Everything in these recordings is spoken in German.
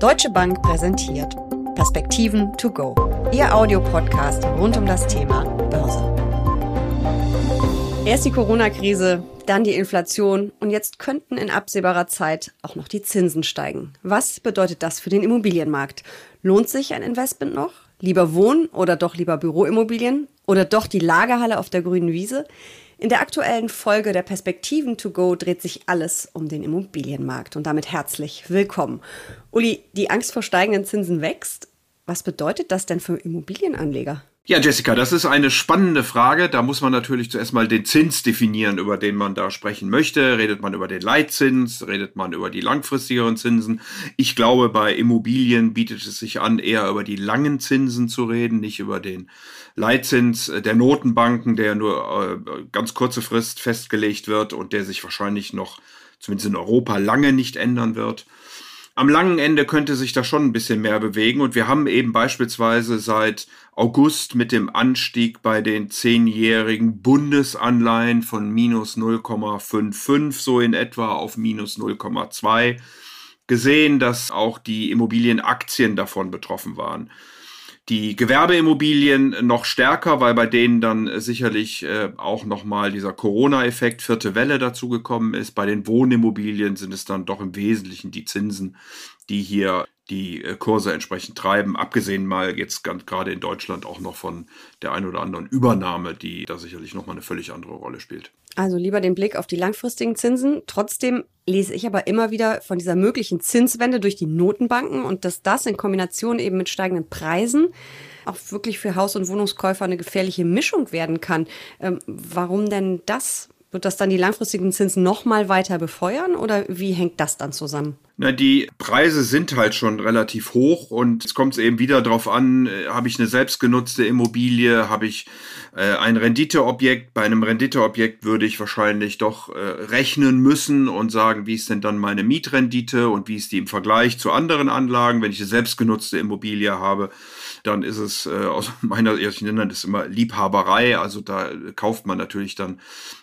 Deutsche Bank präsentiert Perspektiven to go. Ihr Audiopodcast rund um das Thema Börse. Erst die Corona-Krise, dann die Inflation und jetzt könnten in absehbarer Zeit auch noch die Zinsen steigen. Was bedeutet das für den Immobilienmarkt? Lohnt sich ein Investment noch? Lieber Wohnen oder doch lieber Büroimmobilien? Oder doch die Lagerhalle auf der grünen Wiese? In der aktuellen Folge der Perspektiven to go dreht sich alles um den Immobilienmarkt und damit herzlich willkommen. Uli, die Angst vor steigenden Zinsen wächst. Was bedeutet das denn für Immobilienanleger? Ja, Jessica, das ist eine spannende Frage. Da muss man natürlich zuerst mal den Zins definieren, über den man da sprechen möchte. Redet man über den Leitzins? Redet man über die langfristigeren Zinsen? Ich glaube, bei Immobilien bietet es sich an, eher über die langen Zinsen zu reden, nicht über den Leitzins der Notenbanken, der nur äh, ganz kurze Frist festgelegt wird und der sich wahrscheinlich noch, zumindest in Europa, lange nicht ändern wird am langen Ende könnte sich da schon ein bisschen mehr bewegen. Und wir haben eben beispielsweise seit August mit dem Anstieg bei den zehnjährigen Bundesanleihen von minus 0,55 so in etwa auf minus 0,2 gesehen, dass auch die Immobilienaktien davon betroffen waren die Gewerbeimmobilien noch stärker, weil bei denen dann sicherlich äh, auch nochmal dieser Corona-Effekt, vierte Welle dazugekommen ist. Bei den Wohnimmobilien sind es dann doch im Wesentlichen die Zinsen, die hier die äh, Kurse entsprechend treiben, abgesehen mal jetzt ganz gerade in Deutschland auch noch von der ein oder anderen Übernahme, die da sicherlich nochmal eine völlig andere Rolle spielt. Also lieber den Blick auf die langfristigen Zinsen. Trotzdem lese ich aber immer wieder von dieser möglichen Zinswende durch die Notenbanken und dass das in Kombination eben mit steigenden Preisen auch wirklich für Haus- und Wohnungskäufer eine gefährliche Mischung werden kann. Ähm, warum denn das? Wird das dann die langfristigen Zinsen noch mal weiter befeuern oder wie hängt das dann zusammen? Na, die Preise sind halt schon relativ hoch und es kommt eben wieder darauf an, äh, habe ich eine selbstgenutzte Immobilie, habe ich äh, ein Renditeobjekt. Bei einem Renditeobjekt würde ich wahrscheinlich doch äh, rechnen müssen und sagen, wie ist denn dann meine Mietrendite und wie ist die im Vergleich zu anderen Anlagen. Wenn ich eine selbstgenutzte Immobilie habe, dann ist es äh, aus meiner, ich nenne das immer Liebhaberei. Also da kauft man natürlich dann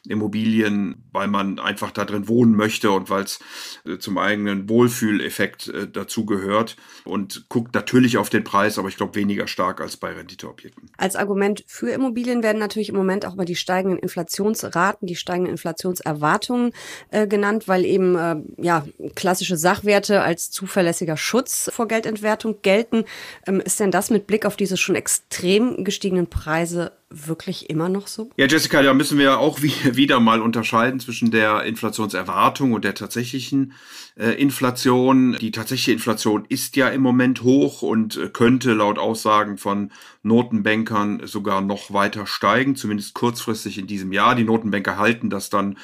Immobilien, weil man einfach da drin wohnen möchte und weil es äh, zum eigenen Wohlfühleffekt äh, dazu gehört und guckt natürlich auf den Preis, aber ich glaube weniger stark als bei Renditeobjekten. Als Argument für Immobilien werden natürlich im Moment auch mal die steigenden Inflationsraten, die steigenden Inflationserwartungen äh, genannt, weil eben äh, ja klassische Sachwerte als zuverlässiger Schutz vor Geldentwertung gelten. Ähm, ist denn das mit Blick auf diese schon extrem gestiegenen Preise wirklich immer noch so? Ja, Jessica, da müssen wir auch wieder mal unterscheiden zwischen der Inflationserwartung und der tatsächlichen äh, Inflation. Die tatsächliche Inflation ist ja im Moment hoch und äh, könnte laut Aussagen von Notenbankern sogar noch weiter steigen, zumindest kurzfristig in diesem Jahr. Die Notenbanker halten das dann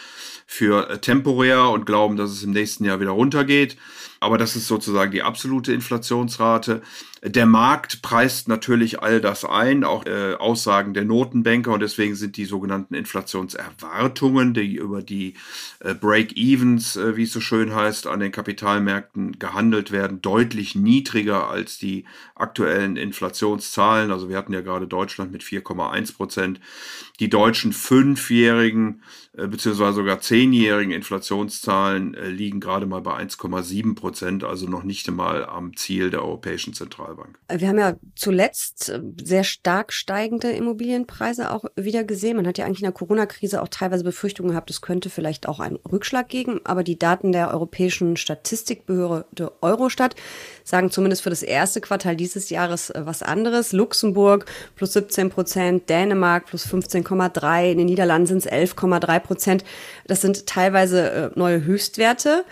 für äh, temporär und glauben, dass es im nächsten Jahr wieder runtergeht. Aber das ist sozusagen die absolute Inflationsrate. Der Markt preist natürlich all das ein, auch äh, Aussagen der Notenbanker und deswegen sind die sogenannten Inflationserwartungen, die über die äh, Break-Evens, äh, wie es so schön heißt, an den Kapitalmärkten gehandelt werden, deutlich niedriger als die aktuellen Inflationszahlen. Also wir hatten ja gerade Deutschland mit 4,1 Prozent. Die deutschen fünfjährigen äh, beziehungsweise sogar zehnjährigen Inflationszahlen äh, liegen gerade mal bei 1,7 Prozent, also noch nicht einmal am Ziel der Europäischen Zentralbank. Wir haben ja zuletzt äh, sehr stark steigende Immobilienpreise auch wieder gesehen. Man hat ja eigentlich in der Corona-Krise auch teilweise Befürchtungen gehabt, es könnte vielleicht auch einen Rückschlag geben. Aber die Daten der Europäischen Statistikbehörde Eurostat sagen zumindest für das erste Quartal dieses Jahres was anderes. Luxemburg plus 17 Prozent, Dänemark plus 15,3, in den Niederlanden sind es 11,3 Prozent. Das sind teilweise äh, neue Höchstwerte.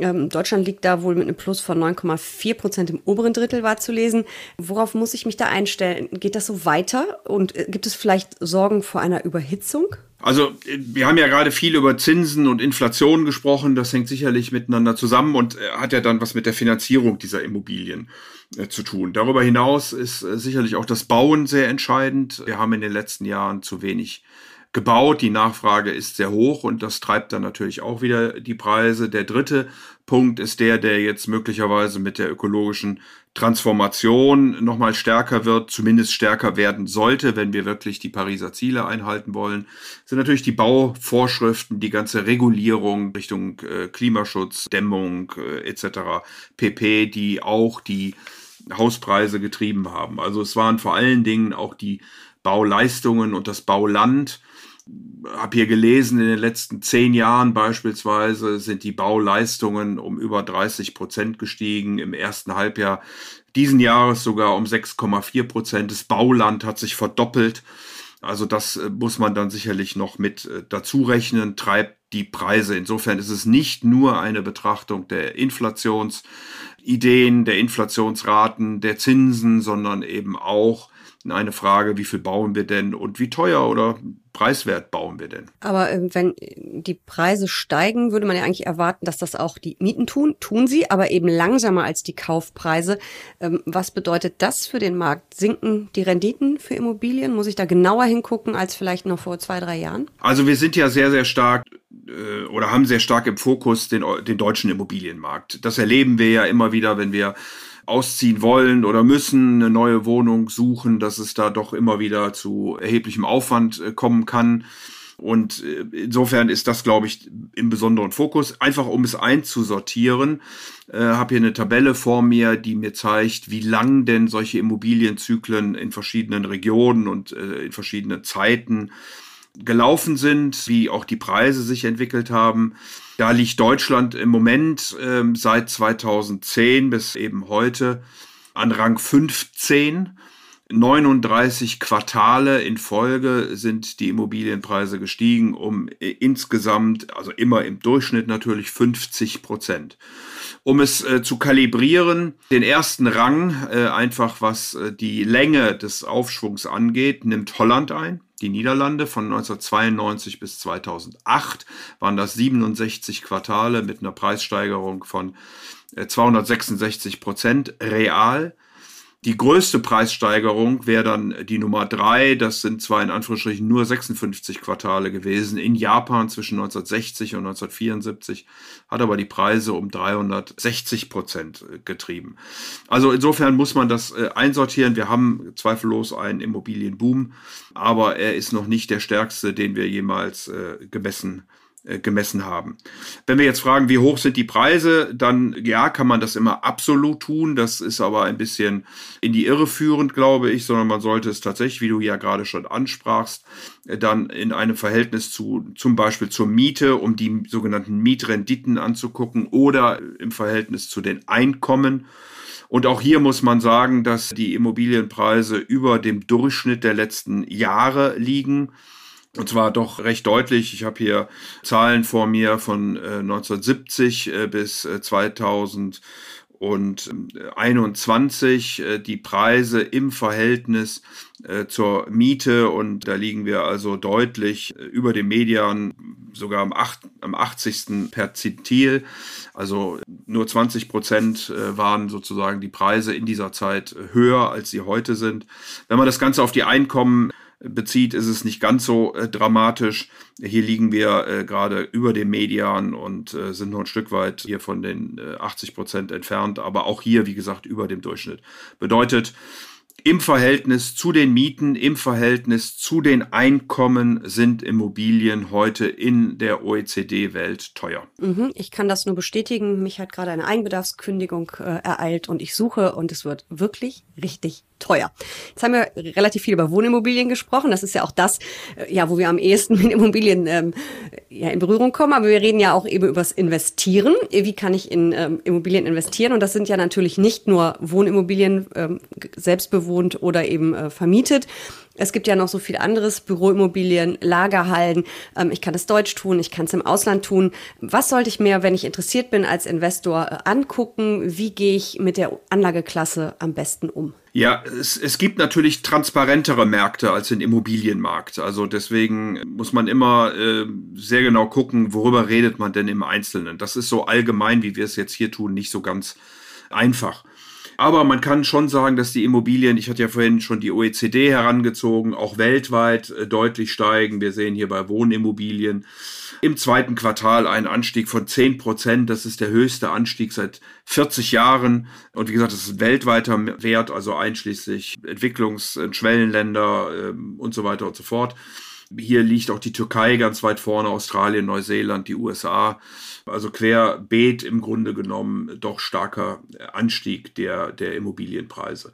Ähm, Deutschland liegt da wohl mit einem Plus von 9,4 Prozent im oberen Drittel war zu lesen. Worauf muss ich mich da einstellen? Geht das so weiter? Und äh, gibt es vielleicht Sorgen vor einer Überhitzung? Also wir haben ja gerade viel über Zinsen und Inflation gesprochen. Das hängt sicherlich miteinander zusammen und äh, hat ja dann was mit der Finanzierung dieser Immobilien äh, zu tun. Darüber hinaus ist äh, sicherlich auch das Bauen sehr entscheidend. Wir haben in den letzten Jahren zu wenig gebaut. Die Nachfrage ist sehr hoch und das treibt dann natürlich auch wieder die Preise. Der dritte Punkt ist der, der jetzt möglicherweise mit der ökologischen Transformation nochmal stärker wird, zumindest stärker werden sollte, wenn wir wirklich die Pariser Ziele einhalten wollen, sind natürlich die Bauvorschriften, die ganze Regulierung Richtung äh, Klimaschutz, Dämmung äh, etc. pp, die auch die Hauspreise getrieben haben. Also es waren vor allen Dingen auch die Bauleistungen und das Bauland, habe hier gelesen, in den letzten zehn Jahren beispielsweise sind die Bauleistungen um über 30 Prozent gestiegen, im ersten Halbjahr diesen Jahres sogar um 6,4 Prozent. Das Bauland hat sich verdoppelt. Also das äh, muss man dann sicherlich noch mit äh, dazu rechnen, treibt die Preise. Insofern ist es nicht nur eine Betrachtung der Inflationsideen, der Inflationsraten, der Zinsen, sondern eben auch eine Frage, wie viel bauen wir denn und wie teuer oder preiswert bauen wir denn? Aber äh, wenn die Preise steigen, würde man ja eigentlich erwarten, dass das auch die Mieten tun. Tun sie, aber eben langsamer als die Kaufpreise. Ähm, was bedeutet das für den Markt? Sinken die Renditen für Immobilien? Muss ich da genauer hingucken als vielleicht noch vor zwei, drei Jahren? Also wir sind ja sehr, sehr stark äh, oder haben sehr stark im Fokus den, den deutschen Immobilienmarkt. Das erleben wir ja immer wieder, wenn wir ausziehen wollen oder müssen, eine neue Wohnung suchen, dass es da doch immer wieder zu erheblichem Aufwand äh, kommen kann. Und äh, insofern ist das, glaube ich, im besonderen Fokus. Einfach um es einzusortieren, äh, habe hier eine Tabelle vor mir, die mir zeigt, wie lang denn solche Immobilienzyklen in verschiedenen Regionen und äh, in verschiedenen Zeiten gelaufen sind, wie auch die Preise sich entwickelt haben. Da liegt Deutschland im Moment äh, seit 2010 bis eben heute an Rang 15. 39 Quartale in Folge sind die Immobilienpreise gestiegen um äh, insgesamt, also immer im Durchschnitt natürlich 50 Prozent. Um es äh, zu kalibrieren, den ersten Rang, äh, einfach was äh, die Länge des Aufschwungs angeht, nimmt Holland ein die Niederlande von 1992 bis 2008 waren das 67 Quartale mit einer Preissteigerung von 266 äh, Prozent real. Die größte Preissteigerung wäre dann die Nummer drei. Das sind zwar in Anführungsstrichen nur 56 Quartale gewesen. In Japan zwischen 1960 und 1974 hat aber die Preise um 360 Prozent äh, getrieben. Also insofern muss man das äh, einsortieren. Wir haben zweifellos einen Immobilienboom, aber er ist noch nicht der stärkste, den wir jemals äh, gemessen haben gemessen haben. Wenn wir jetzt fragen, wie hoch sind die Preise, dann ja, kann man das immer absolut tun. Das ist aber ein bisschen in die Irre führend, glaube ich, sondern man sollte es tatsächlich, wie du ja gerade schon ansprachst, äh, dann in einem Verhältnis zu zum Beispiel zur Miete, um die sogenannten Mietrenditen anzugucken oder im Verhältnis zu den Einkommen. Und auch hier muss man sagen, dass die Immobilienpreise über dem Durchschnitt der letzten Jahre liegen. Und zwar doch recht deutlich. Ich habe hier Zahlen vor mir von äh, 1970 äh, bis äh, 2021. Äh, die Preise im Verhältnis zur Miete und da liegen wir also deutlich über dem Median, sogar am, 8, am 80. per Zentil. Also nur 20 Prozent waren sozusagen die Preise in dieser Zeit höher, als sie heute sind. Wenn man das Ganze auf die Einkommen bezieht, ist es nicht ganz so äh, dramatisch. Hier liegen wir äh, gerade über dem Median und äh, sind nur ein Stück weit hier von den 80 äh, Prozent entfernt, aber auch hier, wie gesagt, über dem Durchschnitt. Bedeutet, im Verhältnis zu den Mieten, im Verhältnis zu den Einkommen sind Immobilien heute in der OECD-Welt teuer. Mhm, ich kann das nur bestätigen. Mich hat gerade eine Eigenbedarfskündigung äh, ereilt und ich suche und es wird wirklich richtig teuer. Jetzt haben wir relativ viel über Wohnimmobilien gesprochen. Das ist ja auch das, äh, ja, wo wir am ehesten mit Immobilien ähm, ja, in Berührung kommen. Aber wir reden ja auch eben übers Investieren. Wie kann ich in ähm, Immobilien investieren? Und das sind ja natürlich nicht nur Wohnimmobilien, ähm, selbstbewohnt oder eben äh, vermietet. Es gibt ja noch so viel anderes, Büroimmobilien, Lagerhallen. Ähm, ich kann es deutsch tun, ich kann es im Ausland tun. Was sollte ich mir, wenn ich interessiert bin, als Investor äh, angucken? Wie gehe ich mit der Anlageklasse am besten um? Ja, es, es gibt natürlich transparentere Märkte als den Immobilienmarkt. Also deswegen muss man immer äh, sehr genau gucken, worüber redet man denn im Einzelnen. Das ist so allgemein, wie wir es jetzt hier tun, nicht so ganz einfach. Aber man kann schon sagen, dass die Immobilien, ich hatte ja vorhin schon die OECD herangezogen, auch weltweit äh, deutlich steigen. Wir sehen hier bei Wohnimmobilien im zweiten Quartal einen Anstieg von 10 Prozent. Das ist der höchste Anstieg seit 40 Jahren. Und wie gesagt, das ist ein weltweiter Wert, also einschließlich Entwicklungs- und Schwellenländer ähm, und so weiter und so fort. Hier liegt auch die Türkei ganz weit vorne, Australien, Neuseeland, die USA. Also querbeet im Grunde genommen doch starker Anstieg der, der Immobilienpreise.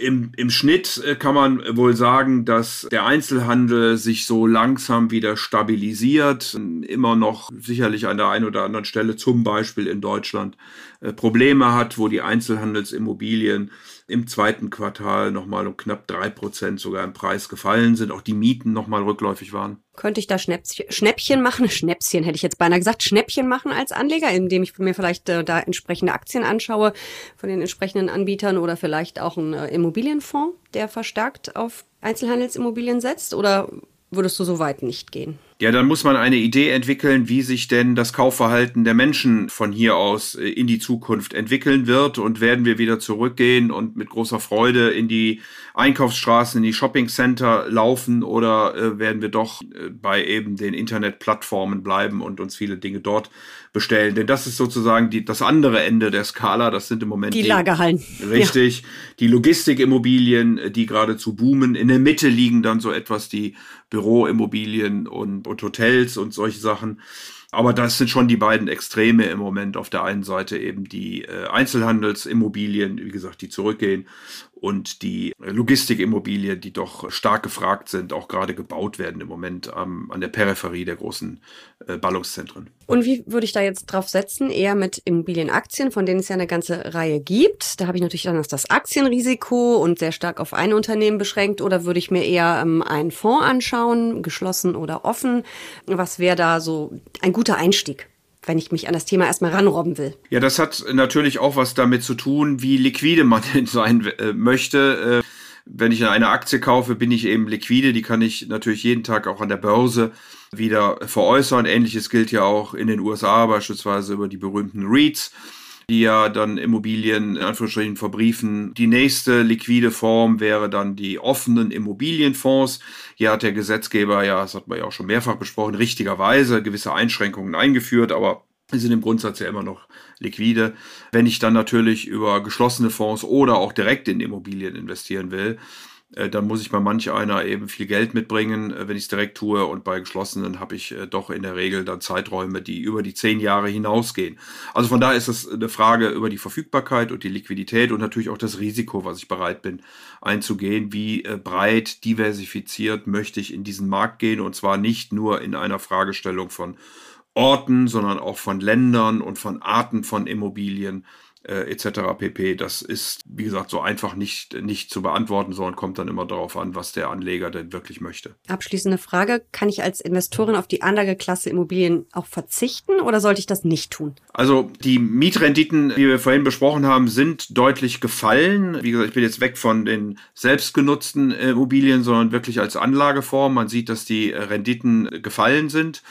Im, Im Schnitt äh, kann man wohl sagen, dass der Einzelhandel sich so langsam wieder stabilisiert. Immer noch sicherlich an der einen oder anderen Stelle, zum Beispiel in Deutschland, äh, Probleme hat, wo die Einzelhandelsimmobilien im zweiten Quartal nochmal um knapp drei Prozent sogar im Preis gefallen sind. Auch die Mieten nochmal rückläufig waren. Könnte ich da Schnäppchen, Schnäppchen machen? Schnäppchen hätte ich jetzt beinahe gesagt. Schnäppchen machen als Anleger, indem ich mir vielleicht äh, da entsprechende Aktien anschaue von den entsprechenden Anbietern oder vielleicht auch einen äh, Immobilienfonds, der verstärkt auf Einzelhandelsimmobilien setzt? Oder würdest du so weit nicht gehen? Ja, dann muss man eine Idee entwickeln, wie sich denn das Kaufverhalten der Menschen von hier aus äh, in die Zukunft entwickeln wird. Und werden wir wieder zurückgehen und mit großer Freude in die Einkaufsstraßen, in die Shoppingcenter laufen oder äh, werden wir doch äh, bei eben den Internetplattformen bleiben und uns viele Dinge dort bestellen? Denn das ist sozusagen die, das andere Ende der Skala. Das sind im Moment die, die Lagerhallen. Richtig. Ja. Die Logistikimmobilien, äh, die geradezu boomen. In der Mitte liegen dann so etwas die Büroimmobilien und, und Hotels und solche Sachen. Aber das sind schon die beiden Extreme im Moment. Auf der einen Seite eben die äh, Einzelhandelsimmobilien, wie gesagt, die zurückgehen und die Logistikimmobilien, die doch stark gefragt sind, auch gerade gebaut werden im Moment ähm, an der Peripherie der großen äh, Ballungszentren. Und wie würde ich da jetzt drauf setzen? Eher mit Immobilienaktien, von denen es ja eine ganze Reihe gibt. Da habe ich natürlich dann das Aktienrisiko und sehr stark auf ein Unternehmen beschränkt. Oder würde ich mir eher ähm, einen Fonds anschauen, geschlossen oder offen? Was wäre da so ein guter Einstieg? Wenn ich mich an das Thema erstmal ranrobben will. Ja, das hat natürlich auch was damit zu tun, wie liquide man sein äh, möchte. Äh, wenn ich eine Aktie kaufe, bin ich eben liquide. Die kann ich natürlich jeden Tag auch an der Börse wieder veräußern. Ähnliches gilt ja auch in den USA, beispielsweise über die berühmten REITs die ja dann Immobilien in Anführungsstrichen verbriefen. Die nächste liquide Form wäre dann die offenen Immobilienfonds. Hier hat der Gesetzgeber ja, das hat man ja auch schon mehrfach besprochen, richtigerweise gewisse Einschränkungen eingeführt, aber sind im Grundsatz ja immer noch liquide. Wenn ich dann natürlich über geschlossene Fonds oder auch direkt in Immobilien investieren will, äh, dann muss ich bei manch einer eben viel Geld mitbringen, äh, wenn ich es direkt tue. Und bei geschlossenen habe ich äh, doch in der Regel dann Zeiträume, die über die zehn Jahre hinausgehen. Also von daher ist es eine Frage über die Verfügbarkeit und die Liquidität und natürlich auch das Risiko, was ich bereit bin einzugehen. Wie breit diversifiziert möchte ich in diesen Markt gehen und zwar nicht nur in einer Fragestellung von Orten, sondern auch von Ländern und von Arten von Immobilien äh, etc. pp. Das ist, wie gesagt, so einfach nicht, nicht zu beantworten, sondern kommt dann immer darauf an, was der Anleger denn wirklich möchte. Abschließende Frage, kann ich als Investorin auf die Anlageklasse Immobilien auch verzichten oder sollte ich das nicht tun? Also die Mietrenditen, die wir vorhin besprochen haben, sind deutlich gefallen. Wie gesagt, ich bin jetzt weg von den selbstgenutzten Immobilien, sondern wirklich als Anlageform. Man sieht, dass die Renditen gefallen sind.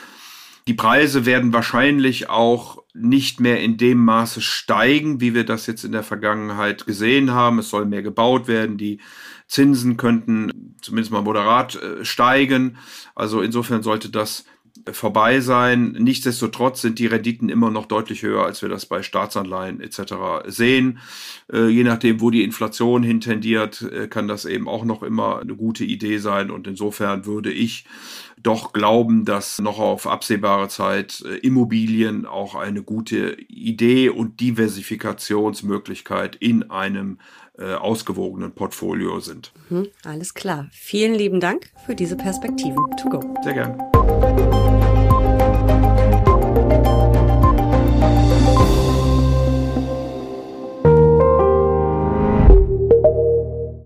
Die Preise werden wahrscheinlich auch nicht mehr in dem Maße steigen, wie wir das jetzt in der Vergangenheit gesehen haben. Es soll mehr gebaut werden. Die Zinsen könnten zumindest mal moderat äh, steigen. Also insofern sollte das vorbei sein. Nichtsdestotrotz sind die Renditen immer noch deutlich höher, als wir das bei Staatsanleihen etc. sehen. Äh, je nachdem, wo die Inflation hintendiert, äh, kann das eben auch noch immer eine gute Idee sein. Und insofern würde ich doch glauben, dass noch auf absehbare Zeit äh, Immobilien auch eine gute Idee und Diversifikationsmöglichkeit in einem äh, ausgewogenen Portfolio sind. Mhm, alles klar. Vielen lieben Dank für diese Perspektiven. To go. Sehr gern.